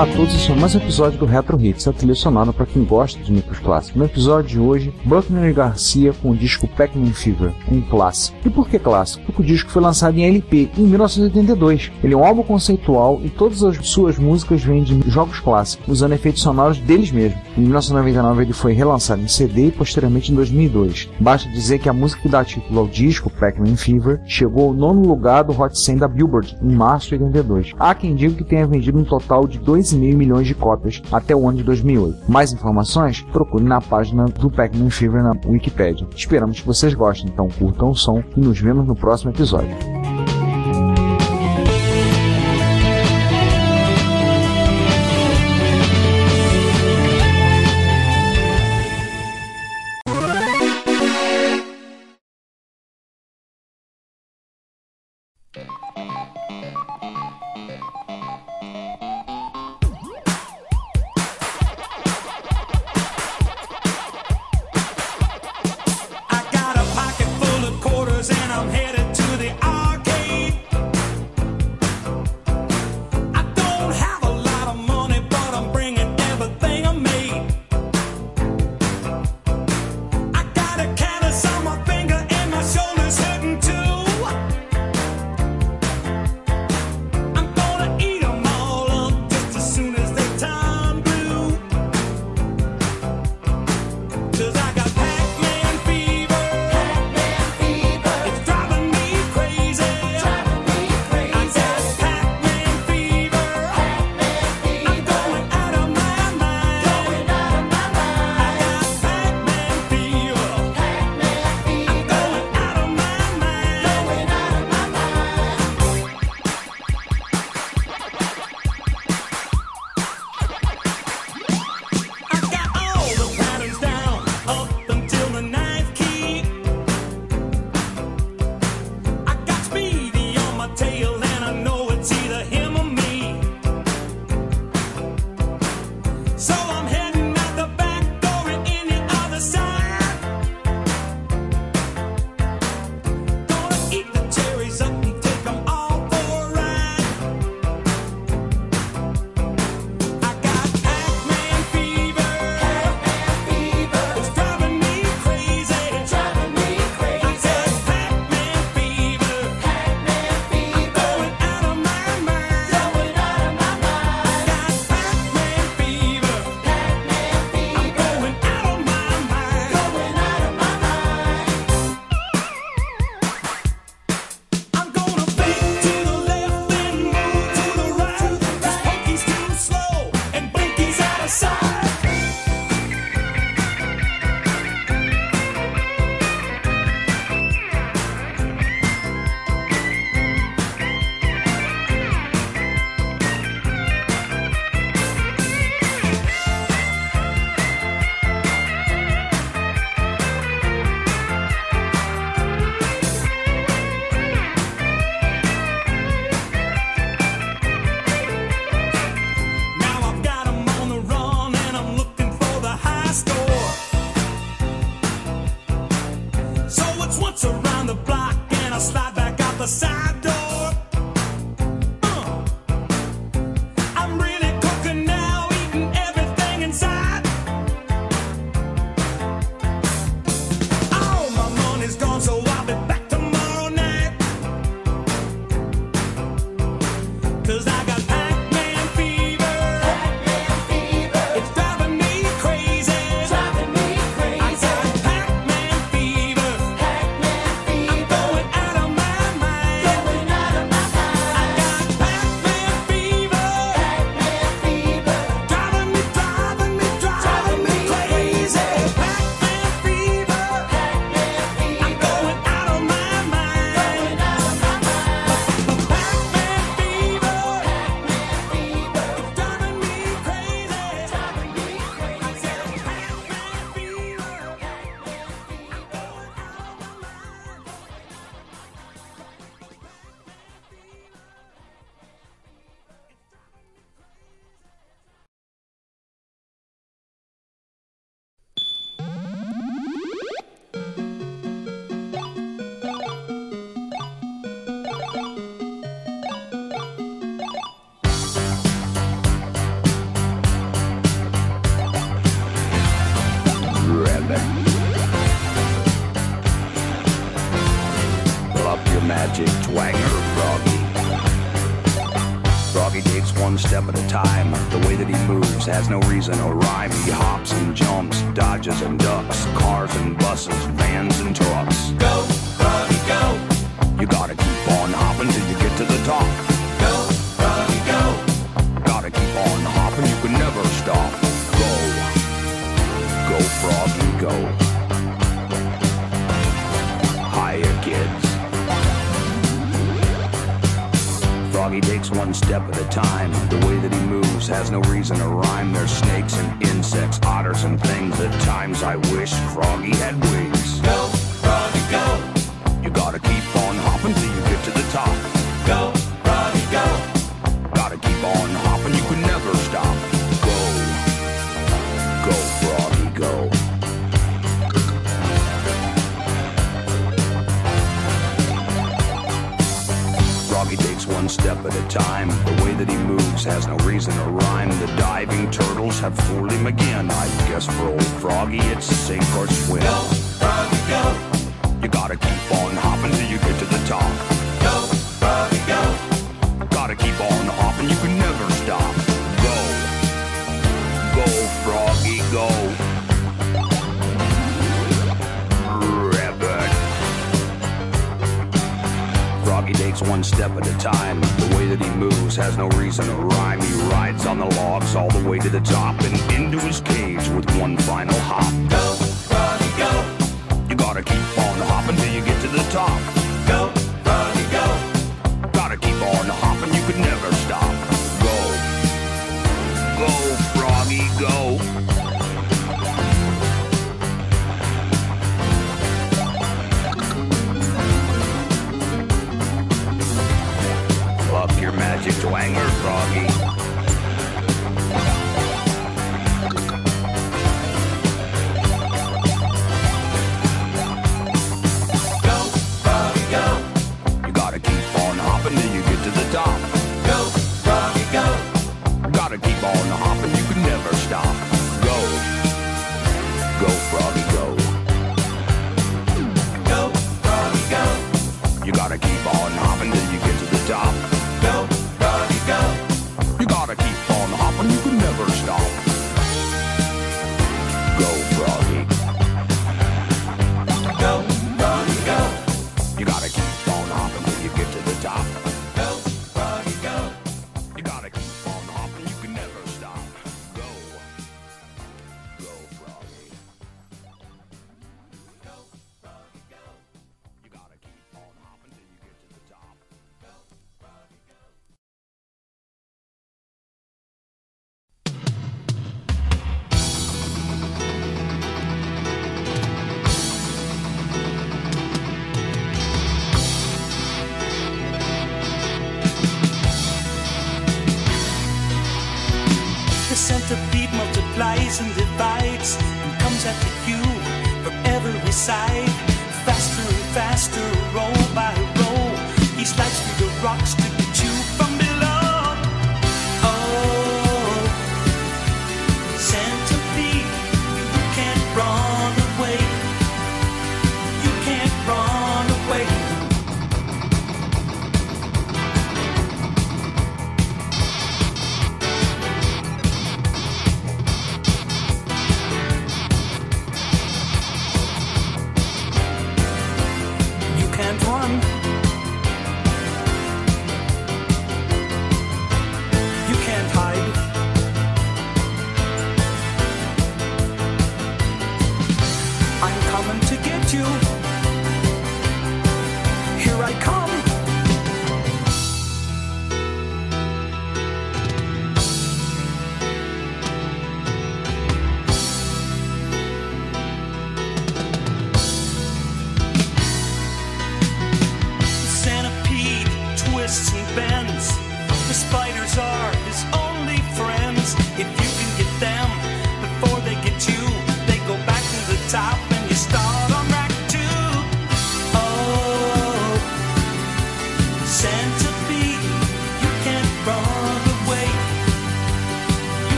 Olá a todos, este é mais um episódio do Retro Hits, a trilha sonora para quem gosta de micros clássicos. No episódio de hoje, Buckner e Garcia com o disco Pac-Man Fever, um clássico. E por que clássico? Porque o disco foi lançado em LP em 1982. Ele é um álbum conceitual e todas as suas músicas vêm de jogos clássicos, usando efeitos sonoros deles mesmos. Em 1999 ele foi relançado em CD e posteriormente em 2002. Basta dizer que a música que dá título ao disco, Pac-Man Fever, chegou ao nono lugar do Hot 100 da Billboard em março de 82. Há quem diga que tenha vendido um total de 2 2,5 milhões de cópias até o ano de 2008. Mais informações? Procure na página do Pac-Man Fever na Wikipedia. Esperamos que vocês gostem, então curtam o som e nos vemos no próximo episódio. magic twanger Froggy. Froggy takes one step at a time. The way that he moves has no reason or rhyme. He hops and jumps, dodges and ducks, cars and buses, vans and trucks. Go, Froggy, go! You gotta keep on hopping till you get to the top. Go, Froggy, go! Gotta keep on hopping, you can never stop. Go, go, Froggy, go. Froggy takes one step at a time. The way that he moves has no reason to rhyme. There's snakes and insects, otters and things. At times I wish Froggy had wings. Go, Froggy, go. You gotta keep on hopping till you get to the top. Go, Froggy, go. Gotta keep on hopping, step at a time. The way that he moves has no reason to rhyme. The diving turtles have fooled him again. I guess for old Froggy, it's sink or swim. Go, Froggy, go. You gotta keep on hopping till you get to the top. One step at a time. The way that he moves has no reason to rhyme. He rides on the logs all the way to the top and into his cage with one final hop. Go, Froggy, go. You gotta keep on hopping till you get to the top. Centipede multiplies and divides and comes after you from every side. Faster and faster, roll by roll. He slides through the rocks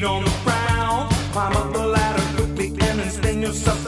feet on the ground. Climb up the ladder quickly and then spin yourself.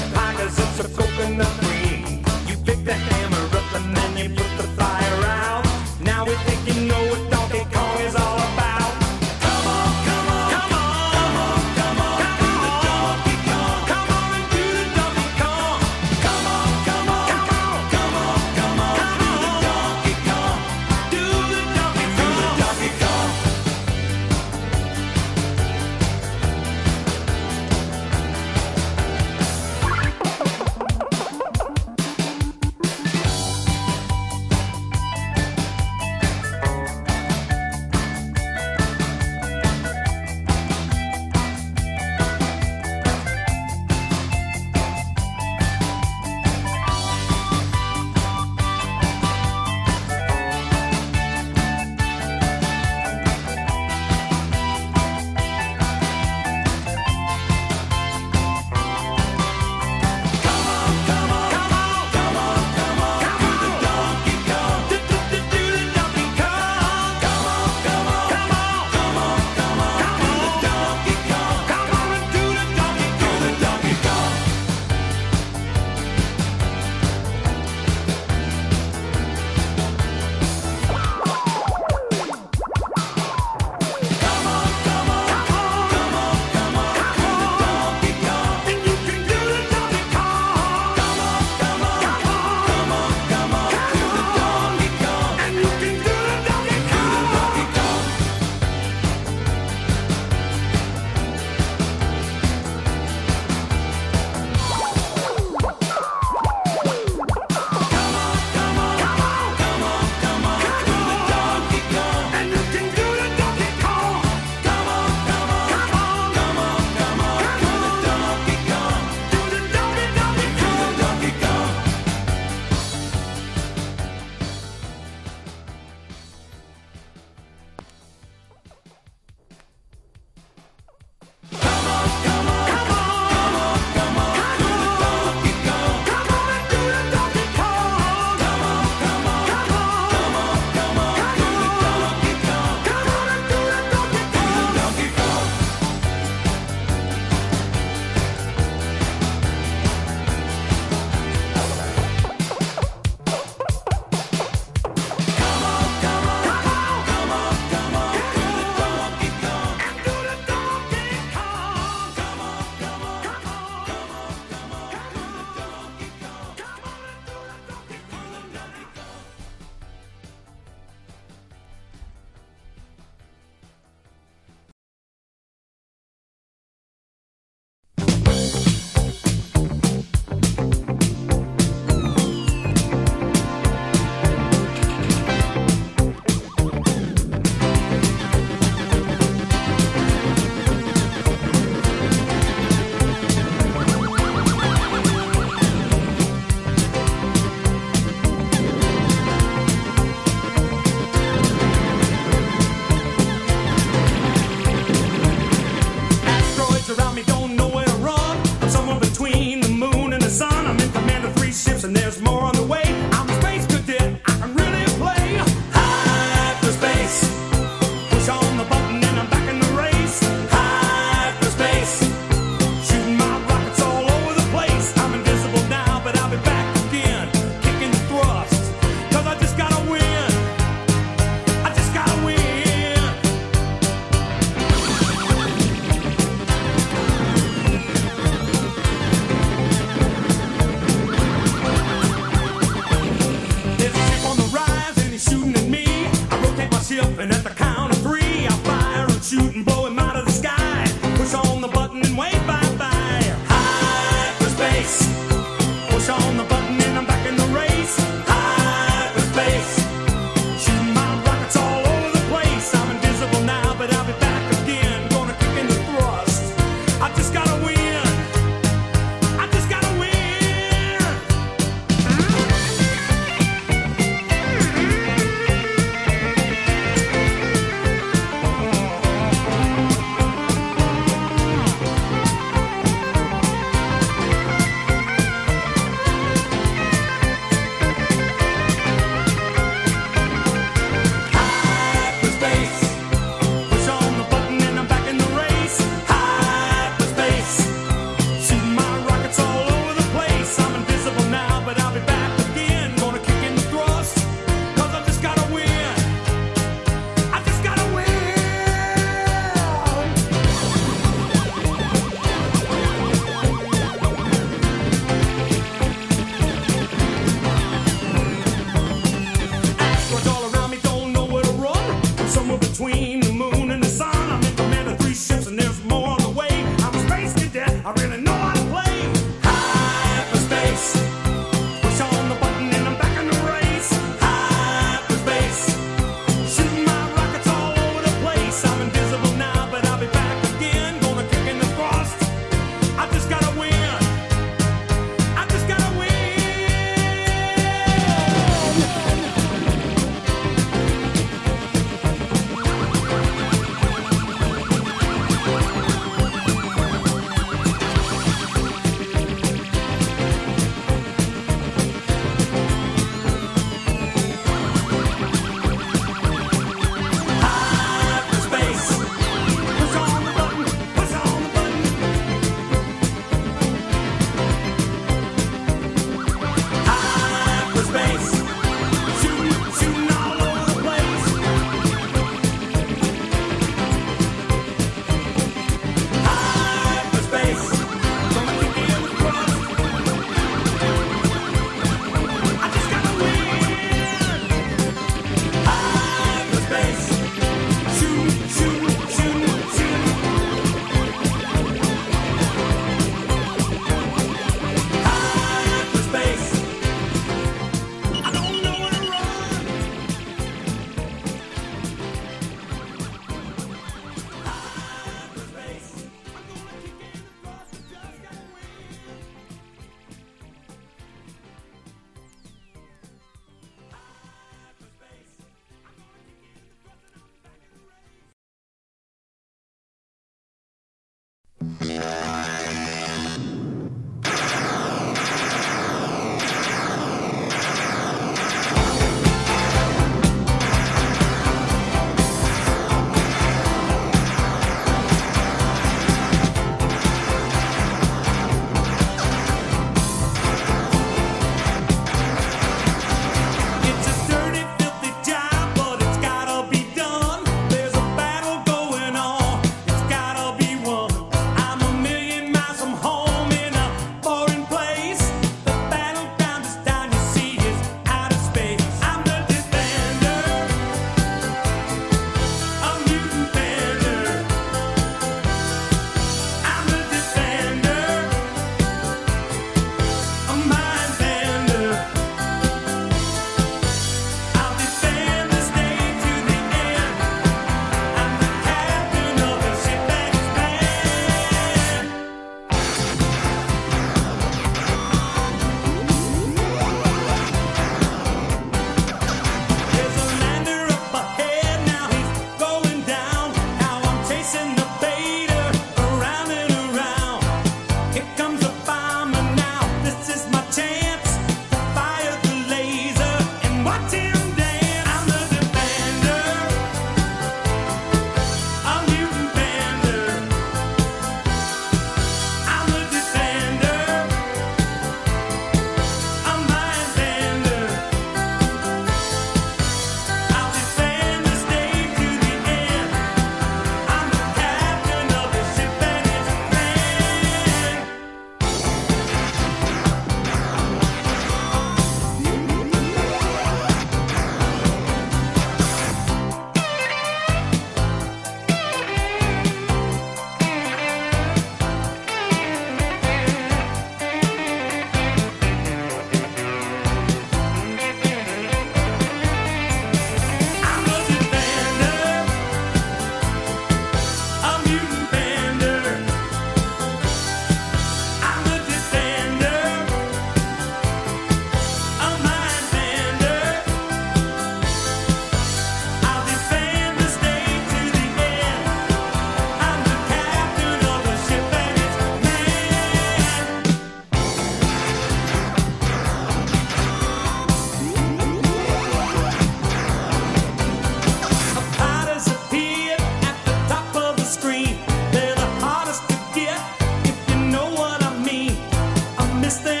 este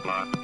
robot.